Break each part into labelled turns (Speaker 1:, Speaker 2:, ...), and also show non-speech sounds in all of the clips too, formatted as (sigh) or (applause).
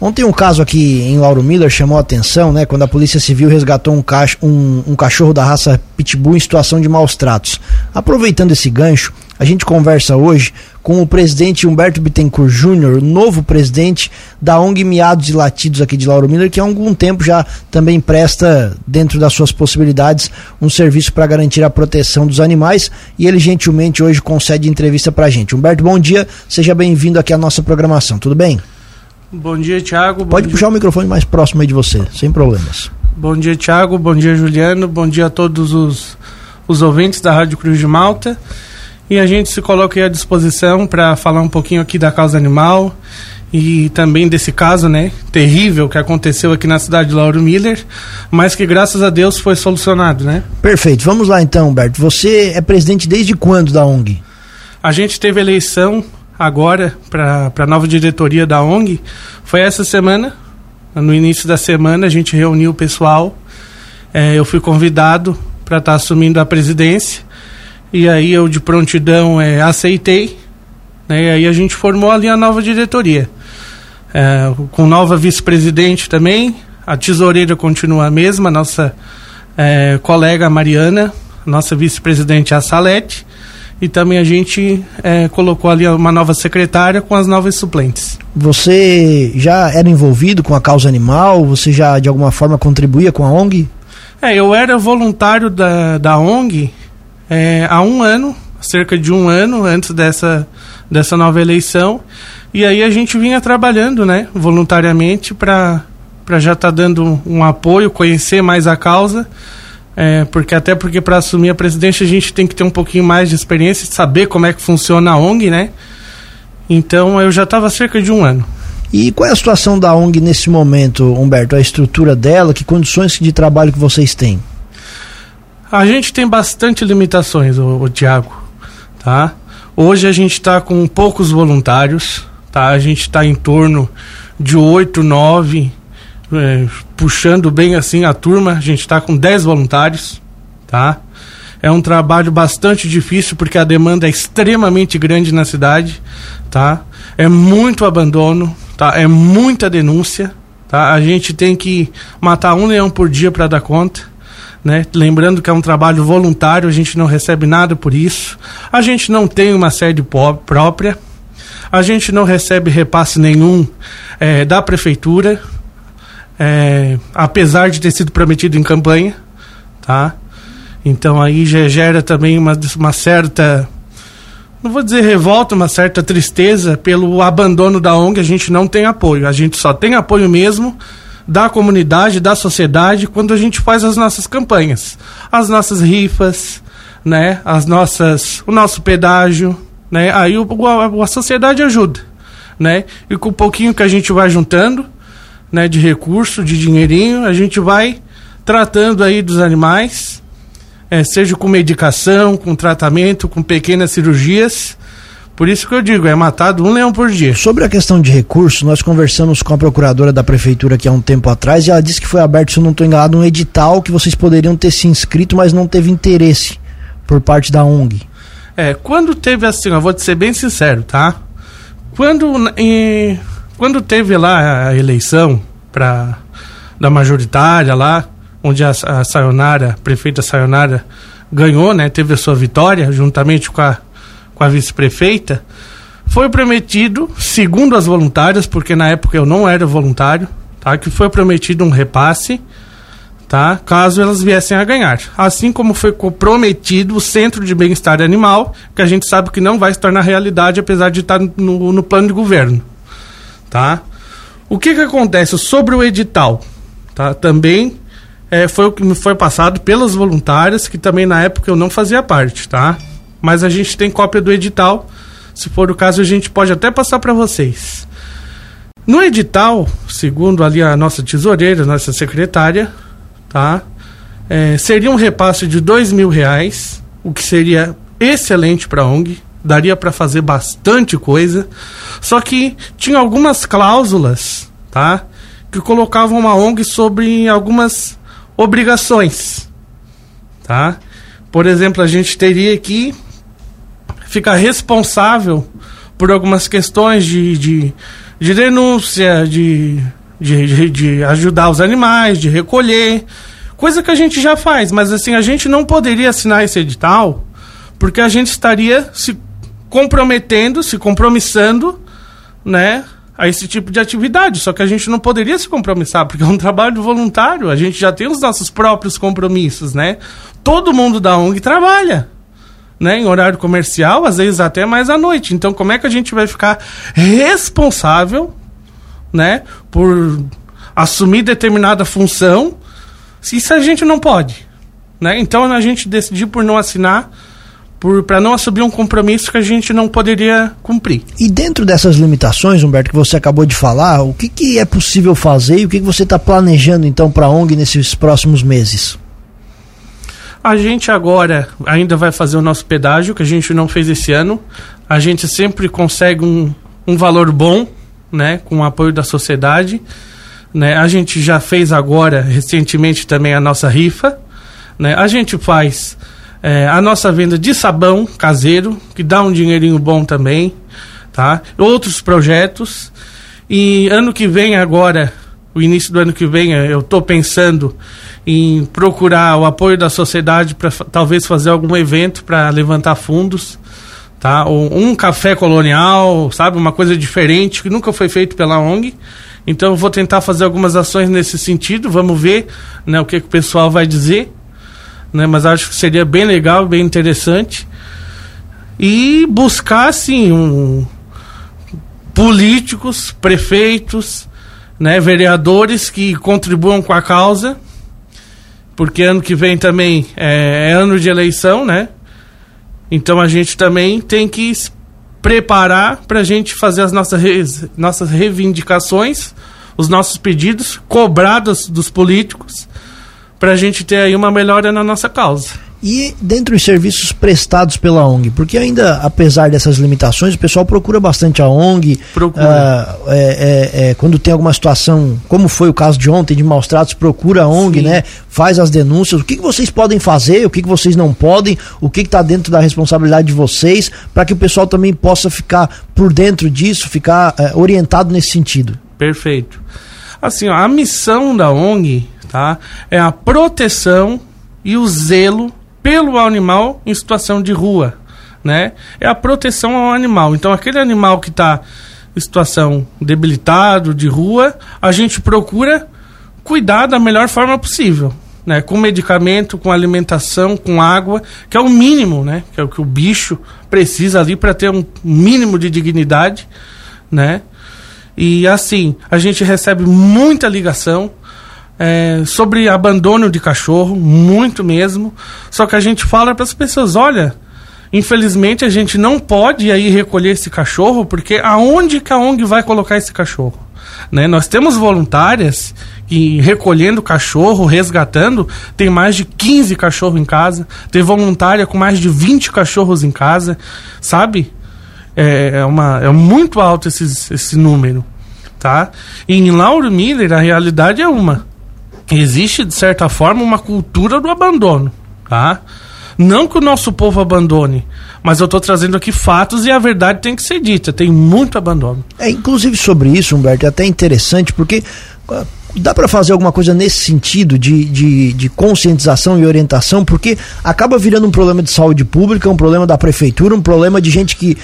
Speaker 1: Ontem um caso aqui em Lauro Miller chamou a atenção, né? Quando a Polícia Civil resgatou um, cacho, um, um cachorro da raça Pitbull em situação de maus tratos. Aproveitando esse gancho, a gente conversa hoje com o presidente Humberto Bittencourt Júnior, novo presidente da ONG Miados e Latidos aqui de Lauro Miller, que há algum tempo já também presta, dentro das suas possibilidades, um serviço para garantir a proteção dos animais e ele gentilmente hoje concede entrevista para a gente. Humberto, bom dia, seja bem-vindo aqui à nossa programação, tudo bem?
Speaker 2: Bom dia, Tiago.
Speaker 1: Pode
Speaker 2: dia.
Speaker 1: puxar o microfone mais próximo aí de você, sem problemas.
Speaker 2: Bom dia, Tiago. Bom dia, Juliano. Bom dia a todos os, os ouvintes da Rádio Cruz de Malta. E a gente se coloca à disposição para falar um pouquinho aqui da causa animal e também desse caso, né, terrível que aconteceu aqui na cidade de Lauro Miller, mas que graças a Deus foi solucionado, né?
Speaker 1: Perfeito. Vamos lá então, Humberto. Você é presidente desde quando da ONG?
Speaker 2: A gente teve eleição agora para a nova diretoria da ONG foi essa semana. No início da semana a gente reuniu o pessoal. É, eu fui convidado para estar tá assumindo a presidência e aí eu de prontidão é, aceitei. Né, e aí a gente formou ali a nova diretoria. É, com nova vice-presidente também. A tesoureira continua a mesma, nossa é, colega Mariana, nossa vice-presidente a Salete e também a gente é, colocou ali uma nova secretária com as novas suplentes.
Speaker 1: Você já era envolvido com a causa animal? Você já de alguma forma contribuía com a ONG?
Speaker 2: É, eu era voluntário da, da ONG é, há um ano, cerca de um ano antes dessa, dessa nova eleição. E aí a gente vinha trabalhando, né, voluntariamente para já estar tá dando um apoio, conhecer mais a causa é, porque até porque para assumir a presidência a gente tem que ter um pouquinho mais de experiência, saber como é que funciona a ONG, né? Então eu já estava cerca de um ano.
Speaker 1: E qual é a situação da ONG nesse momento, Humberto? A estrutura dela, que condições de trabalho que vocês têm?
Speaker 2: A gente tem bastante limitações, o, o Tiago, tá? Hoje a gente está com poucos voluntários, tá? A gente está em torno de oito, nove é, puxando bem assim a turma, a gente está com 10 voluntários, tá? É um trabalho bastante difícil porque a demanda é extremamente grande na cidade, tá? É muito abandono, tá? É muita denúncia, tá? A gente tem que matar um leão por dia para dar conta. Né? Lembrando que é um trabalho voluntário, a gente não recebe nada por isso. A gente não tem uma sede própria. A gente não recebe repasse nenhum é, da prefeitura é, apesar de ter sido prometido em campanha, tá? Então aí já gera também uma, uma certa, não vou dizer revolta, uma certa tristeza pelo abandono da ONG. A gente não tem apoio, a gente só tem apoio mesmo da comunidade, da sociedade, quando a gente faz as nossas campanhas, as nossas rifas, né? As nossas, o nosso pedágio, né? Aí o, a, a sociedade ajuda, né? E com o pouquinho que a gente vai juntando, né, de recurso, de dinheirinho, a gente vai tratando aí dos animais, é, seja com medicação, com tratamento, com pequenas cirurgias. Por isso que eu digo, é matado um leão por dia.
Speaker 1: Sobre a questão de recurso, nós conversamos com a procuradora da prefeitura aqui há um tempo atrás e ela disse que foi aberto, se eu não estou enganado, um edital que vocês poderiam ter se inscrito, mas não teve interesse por parte da ONG.
Speaker 2: É, quando teve assim, eu vou te ser bem sincero, tá? Quando em, quando teve lá a eleição para da majoritária lá, onde a, a Sayonara, a prefeita Sayonara ganhou, né, teve a sua vitória juntamente com a, com a vice-prefeita, foi prometido, segundo as voluntárias, porque na época eu não era voluntário, tá, que foi prometido um repasse, tá, caso elas viessem a ganhar. Assim como foi prometido o Centro de Bem-Estar Animal, que a gente sabe que não vai se tornar realidade, apesar de estar no, no plano de governo tá? O que que acontece sobre o edital, tá? Também é, foi o que me foi passado pelas voluntárias, que também na época eu não fazia parte, tá? Mas a gente tem cópia do edital, se for o caso a gente pode até passar para vocês. No edital, segundo ali a nossa tesoureira, nossa secretária, tá? É, seria um repasse de dois mil reais, o que seria excelente para a ONG, daria para fazer bastante coisa. Só que tinha algumas cláusulas, tá? Que colocavam uma ONG sobre algumas obrigações, tá? Por exemplo, a gente teria que ficar responsável por algumas questões de, de, de denúncia, de, de, de, de ajudar os animais, de recolher, coisa que a gente já faz, mas assim, a gente não poderia assinar esse edital porque a gente estaria se comprometendo, se compromissando, né, a esse tipo de atividade. Só que a gente não poderia se compromissar, porque é um trabalho voluntário, a gente já tem os nossos próprios compromissos, né? Todo mundo da ONG trabalha. Né, em horário comercial, às vezes até mais à noite. Então, como é que a gente vai ficar responsável, né, por assumir determinada função, se isso a gente não pode, né? Então, a gente decidiu por não assinar para não assumir um compromisso que a gente não poderia cumprir.
Speaker 1: E dentro dessas limitações, Humberto, que você acabou de falar, o que, que é possível fazer e o que, que você está planejando então para a ONG nesses próximos meses?
Speaker 2: A gente agora ainda vai fazer o nosso pedágio, que a gente não fez esse ano. A gente sempre consegue um, um valor bom, né, com o apoio da sociedade. Né? A gente já fez agora, recentemente, também a nossa rifa. Né? A gente faz é, a nossa venda de sabão caseiro, que dá um dinheirinho bom também, tá? Outros projetos. E ano que vem agora, o início do ano que vem, eu estou pensando em procurar o apoio da sociedade para talvez fazer algum evento para levantar fundos, tá? Ou um café colonial, sabe, uma coisa diferente que nunca foi feito pela ONG. Então vou tentar fazer algumas ações nesse sentido. Vamos ver, né, o que, que o pessoal vai dizer né? Mas acho que seria bem legal, bem interessante. E buscar, assim, um, políticos, prefeitos, né, vereadores que contribuam com a causa, porque ano que vem também é, é ano de eleição, né? Então a gente também tem que preparar para a gente fazer as nossas, nossas reivindicações, os nossos pedidos, cobrados dos políticos para a gente ter aí uma melhora na nossa causa.
Speaker 1: E dentro dos serviços prestados pela ONG, porque ainda, apesar dessas limitações, o pessoal procura bastante a ONG.
Speaker 2: Procura.
Speaker 1: Uh, é, é, é, quando tem alguma situação, como foi o caso de ontem, de maus tratos, procura a ONG, Sim. né? Faz as denúncias. O que, que vocês podem fazer, o que, que vocês não podem, o que está dentro da responsabilidade de vocês, para que o pessoal também possa ficar por dentro disso, ficar uh, orientado nesse sentido.
Speaker 2: Perfeito. Assim, ó, a missão da ONG tá? É a proteção e o zelo pelo animal em situação de rua, né? É a proteção ao animal. Então, aquele animal que está em situação debilitado, de rua, a gente procura cuidar da melhor forma possível, né? Com medicamento, com alimentação, com água, que é o mínimo, né? Que é o que o bicho precisa ali para ter um mínimo de dignidade, né? E assim, a gente recebe muita ligação, é, sobre abandono de cachorro, muito mesmo. Só que a gente fala para as pessoas: olha, infelizmente a gente não pode aí recolher esse cachorro, porque aonde que a ONG vai colocar esse cachorro? Né? Nós temos voluntárias que recolhendo cachorro, resgatando, tem mais de 15 cachorros em casa, tem voluntária com mais de 20 cachorros em casa, sabe? É, é uma, é muito alto esses, esse número, tá? E em Lauro Miller a realidade é uma existe, de certa forma, uma cultura do abandono, tá? Não que o nosso povo abandone, mas eu estou trazendo aqui fatos e a verdade tem que ser dita. Tem muito abandono.
Speaker 1: É, inclusive sobre isso, Humberto, é até interessante, porque dá para fazer alguma coisa nesse sentido de, de, de, conscientização e orientação, porque acaba virando um problema de saúde pública, um problema da prefeitura, um problema de gente que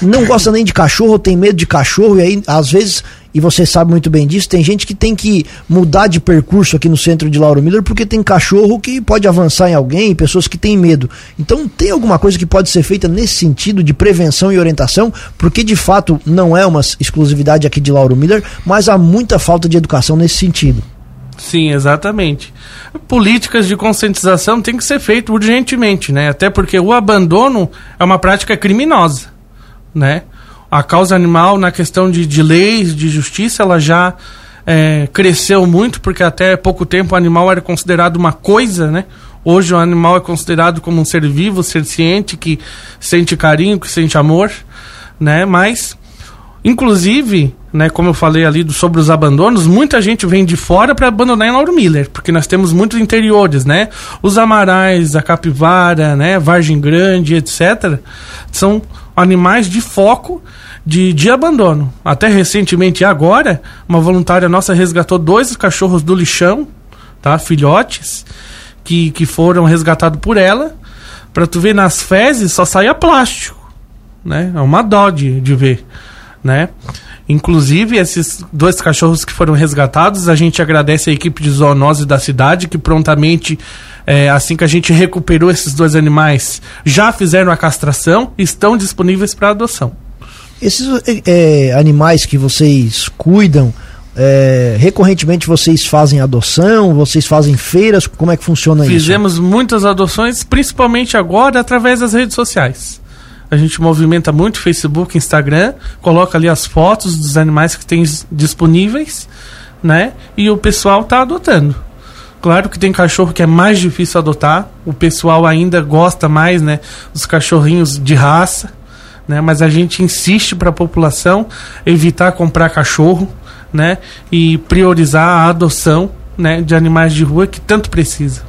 Speaker 1: não gosta nem de cachorro, tem medo de cachorro, e aí às vezes e você sabe muito bem disso, tem gente que tem que mudar de percurso aqui no centro de Lauro Miller porque tem cachorro que pode avançar em alguém, pessoas que têm medo. Então tem alguma coisa que pode ser feita nesse sentido de prevenção e orientação, porque de fato não é uma exclusividade aqui de Lauro Miller, mas há muita falta de educação nesse sentido.
Speaker 2: Sim, exatamente. Políticas de conscientização têm que ser feitas urgentemente, né? Até porque o abandono é uma prática criminosa, né? A causa animal na questão de, de leis, de justiça, ela já é, cresceu muito, porque até pouco tempo o animal era considerado uma coisa, né? Hoje o animal é considerado como um ser vivo, ser ciente, que sente carinho, que sente amor, né? Mas, inclusive, né, como eu falei ali do, sobre os abandonos, muita gente vem de fora para abandonar em Lauro Miller, porque nós temos muitos interiores, né? Os amarais, a capivara, né, Vargem Grande, etc. São animais de foco de, de abandono. Até recentemente, agora, uma voluntária nossa resgatou dois cachorros do lixão, tá? Filhotes, que, que foram resgatados por ela. Pra tu ver, nas fezes só saía plástico, né? É uma dó de, de ver, né? Inclusive, esses dois cachorros que foram resgatados, a gente agradece a equipe de zoonose da cidade, que prontamente, é, assim que a gente recuperou esses dois animais, já fizeram a castração e estão disponíveis para adoção.
Speaker 1: Esses é, animais que vocês cuidam, é, recorrentemente vocês fazem adoção, vocês fazem feiras, como é que funciona
Speaker 2: Fizemos
Speaker 1: isso?
Speaker 2: Fizemos muitas adoções, principalmente agora através das redes sociais. A gente movimenta muito Facebook, Instagram, coloca ali as fotos dos animais que tem disponíveis, né? E o pessoal tá adotando. Claro que tem cachorro que é mais difícil adotar, o pessoal ainda gosta mais, né, dos cachorrinhos de raça, né? Mas a gente insiste para a população evitar comprar cachorro, né? E priorizar a adoção, né, de animais de rua que tanto precisa.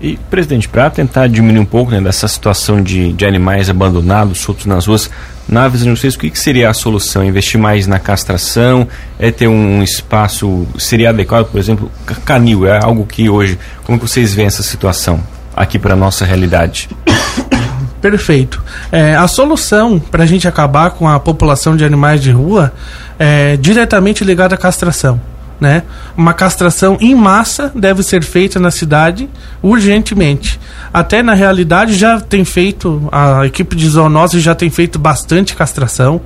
Speaker 3: E, presidente, para tentar diminuir um pouco né, dessa situação de, de animais abandonados, soltos nas ruas, na visão de vocês, o que, que seria a solução? Investir mais na castração? É ter um, um espaço, seria adequado, por exemplo, canil, é algo que hoje, como que vocês veem essa situação aqui para a nossa realidade? (coughs)
Speaker 2: Perfeito. É, a solução para a gente acabar com a população de animais de rua é diretamente ligada à castração né? Uma castração em massa deve ser feita na cidade urgentemente. Até na realidade já tem feito a equipe de zoonose já tem feito bastante castração,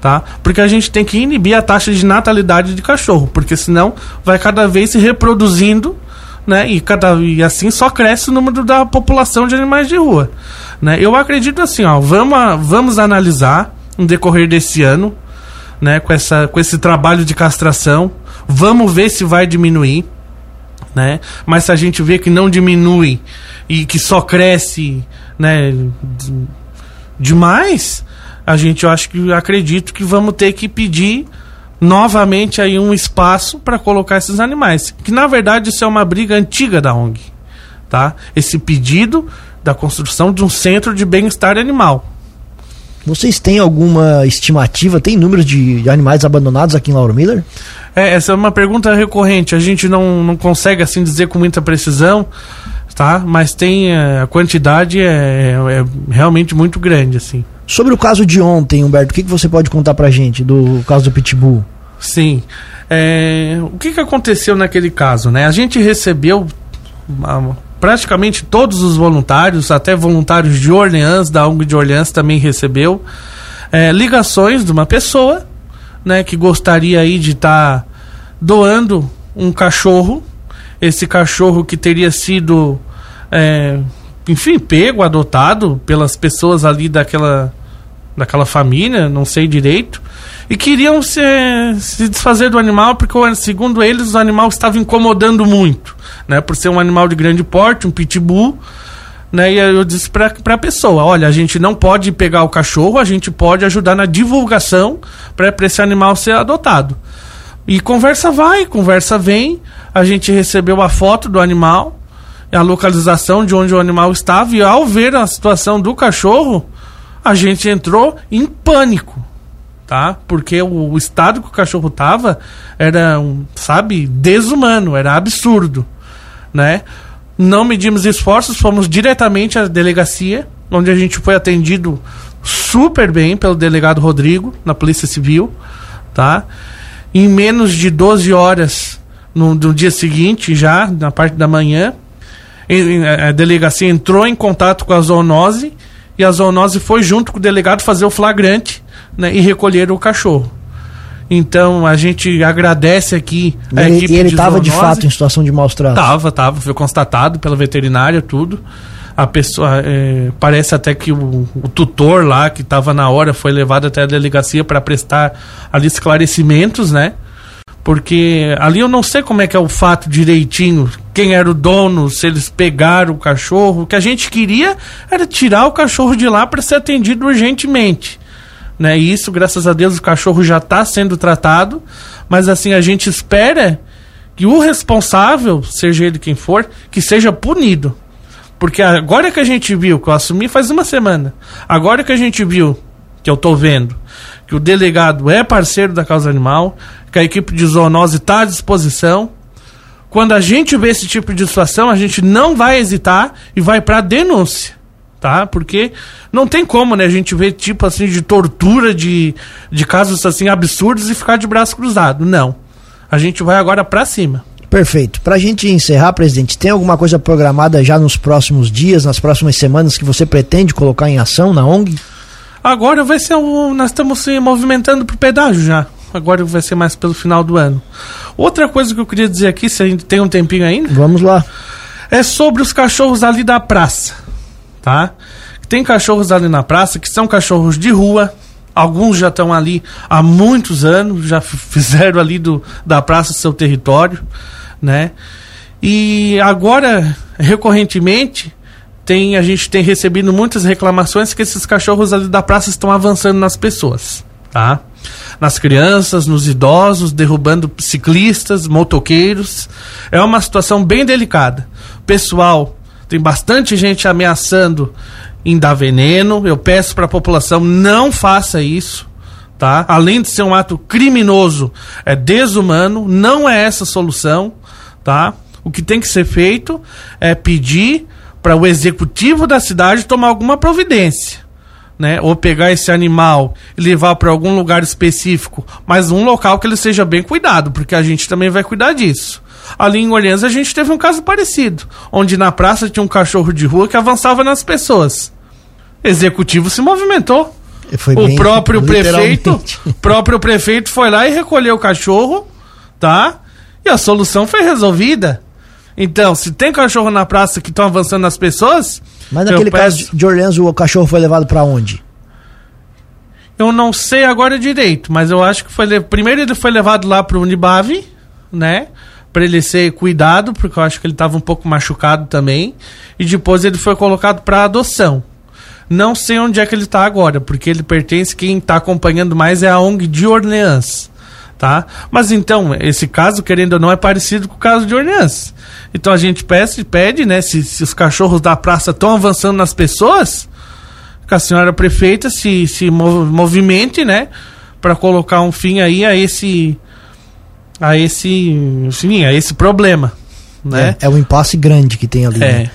Speaker 2: tá? Porque a gente tem que inibir a taxa de natalidade de cachorro, porque senão vai cada vez se reproduzindo, né? E cada e assim só cresce o número da população de animais de rua, né? Eu acredito assim, ó, vamos vamos analisar no decorrer desse ano, né, com essa com esse trabalho de castração Vamos ver se vai diminuir, né? Mas se a gente vê que não diminui e que só cresce, né, demais, a gente eu acho que acredito que vamos ter que pedir novamente aí um espaço para colocar esses animais, que na verdade isso é uma briga antiga da ONG, tá? Esse pedido da construção de um centro de bem-estar animal.
Speaker 1: Vocês têm alguma estimativa? Tem números de animais abandonados aqui em Lauro Miller?
Speaker 2: É, essa é uma pergunta recorrente. A gente não, não consegue assim dizer com muita precisão, tá? Mas tem é, a quantidade é, é, realmente muito grande, assim.
Speaker 1: Sobre o caso de ontem, Humberto, o que, que você pode contar pra gente do caso do Pitbull?
Speaker 2: Sim. É, o que, que aconteceu naquele caso, né? A gente recebeu praticamente todos os voluntários, até voluntários de Orleans, da ONG de Orleans também recebeu é, ligações de uma pessoa, né, que gostaria aí de estar tá doando um cachorro, esse cachorro que teria sido, é, enfim, pego, adotado pelas pessoas ali daquela, daquela família, não sei direito, e queriam se, se desfazer do animal porque, segundo eles, o animal estava incomodando muito, né? Por ser um animal de grande porte, um pitbull, né? E eu disse para a pessoa, olha, a gente não pode pegar o cachorro, a gente pode ajudar na divulgação para esse animal ser adotado. E conversa vai, conversa vem, a gente recebeu a foto do animal, a localização de onde o animal estava e ao ver a situação do cachorro, a gente entrou em pânico tá? Porque o, estado que o cachorro tava era, um, sabe, desumano, era absurdo, né? Não medimos esforços, fomos diretamente à delegacia, onde a gente foi atendido super bem pelo delegado Rodrigo, na Polícia Civil, tá? Em menos de 12 horas no, no dia seguinte, já, na parte da manhã, a delegacia entrou em contato com a zoonose e a zoonose foi junto com o delegado fazer o flagrante né, e recolher o cachorro. Então a gente agradece aqui
Speaker 1: a ele, equipe e ele estava de, de fato em situação de maus tratos.
Speaker 2: Tava, tava, foi constatado pela veterinária tudo. A pessoa é, parece até que o, o tutor lá que estava na hora foi levado até a delegacia para prestar ali esclarecimentos, né? Porque ali eu não sei como é que é o fato direitinho, quem era o dono, se eles pegaram o cachorro. O que a gente queria era tirar o cachorro de lá para ser atendido urgentemente né? E isso, graças a Deus, o cachorro já está sendo tratado, mas assim a gente espera que o responsável, seja ele quem for, que seja punido. Porque agora que a gente viu, que eu assumi faz uma semana, agora que a gente viu, que eu tô vendo, que o delegado é parceiro da causa animal, que a equipe de zoonose está à disposição. Quando a gente vê esse tipo de situação, a gente não vai hesitar e vai para denúncia, tá? Porque não tem como, né, a gente ver tipo assim de tortura de, de casos assim absurdos e ficar de braço cruzado. Não. A gente vai agora para cima.
Speaker 1: Perfeito. Para a gente encerrar, presidente, tem alguma coisa programada já nos próximos dias, nas próximas semanas que você pretende colocar em ação na ONG?
Speaker 2: Agora vai ser um, nós estamos se movimentando pro pedágio já. Agora vai ser mais pelo final do ano. Outra coisa que eu queria dizer aqui, se a gente tem um tempinho ainda.
Speaker 1: Vamos lá.
Speaker 2: É sobre os cachorros ali da praça, tá? Tem cachorros ali na praça que são cachorros de rua. Alguns já estão ali há muitos anos, já fizeram ali do, da praça seu território, né? E agora, recorrentemente, tem, a gente tem recebido muitas reclamações que esses cachorros ali da praça estão avançando nas pessoas, tá? Nas crianças, nos idosos, derrubando ciclistas, motoqueiros. É uma situação bem delicada. Pessoal, tem bastante gente ameaçando em dar veneno. Eu peço para a população não faça isso, tá? Além de ser um ato criminoso, é desumano, não é essa a solução, tá? O que tem que ser feito é pedir para o executivo da cidade tomar alguma providência. Né? Ou pegar esse animal e levar para algum lugar específico, mas um local que ele seja bem cuidado, porque a gente também vai cuidar disso. Ali em Orleans a gente teve um caso parecido, onde na praça tinha um cachorro de rua que avançava nas pessoas. O executivo se movimentou. o bem, próprio prefeito, próprio prefeito foi lá e recolheu o cachorro, tá? E a solução foi resolvida. Então, se tem cachorro na praça que estão avançando nas pessoas.
Speaker 1: Mas naquele peço... caso de Orleans, o cachorro foi levado para onde?
Speaker 2: Eu não sei agora direito, mas eu acho que foi. Primeiro ele foi levado lá para o Unibave, né? Para ele ser cuidado, porque eu acho que ele estava um pouco machucado também. E depois ele foi colocado para adoção. Não sei onde é que ele está agora, porque ele pertence. Quem está acompanhando mais é a ONG de Orleans tá? Mas então, esse caso, querendo ou não, é parecido com o caso de Orleans. Então a gente pede, pede né, se, se os cachorros da praça estão avançando nas pessoas, que a senhora prefeita se, se movimente, né, para colocar um fim aí a esse a esse, enfim, a esse problema, né?
Speaker 1: É, é um impasse grande que tem ali. É. Né?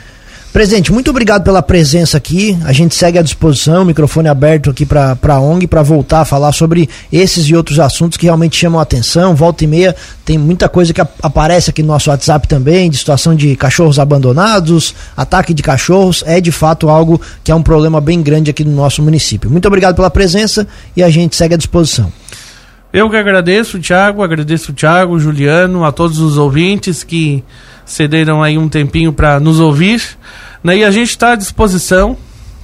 Speaker 1: Presidente, muito obrigado pela presença aqui. A gente segue à disposição, microfone aberto aqui para a ONG para voltar a falar sobre esses e outros assuntos que realmente chamam a atenção. Volta e meia tem muita coisa que aparece aqui no nosso WhatsApp também, de situação de cachorros abandonados, ataque de cachorros. É de fato algo que é um problema bem grande aqui no nosso município. Muito obrigado pela presença e a gente segue à disposição.
Speaker 2: Eu que agradeço, Thiago, agradeço o Thiago, Juliano, a todos os ouvintes que cederam aí um tempinho para nos ouvir. Né? E a gente está à disposição,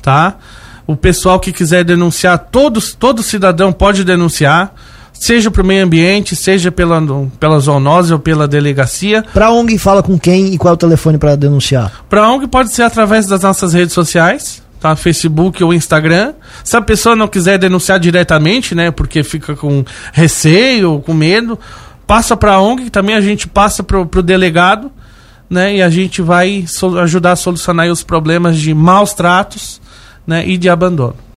Speaker 2: tá? O pessoal que quiser denunciar, todos, todo cidadão pode denunciar, seja para o meio ambiente, seja pela, pela zoonose ou pela delegacia.
Speaker 1: Para a ONG fala com quem e qual é o telefone para denunciar?
Speaker 2: Para a ONG pode ser através das nossas redes sociais, tá? Facebook ou Instagram. Se a pessoa não quiser denunciar diretamente, né, porque fica com receio, com medo, passa para a ONG, que também a gente passa para o delegado né? E a gente vai ajudar a solucionar os problemas de maus tratos, né? E de abandono.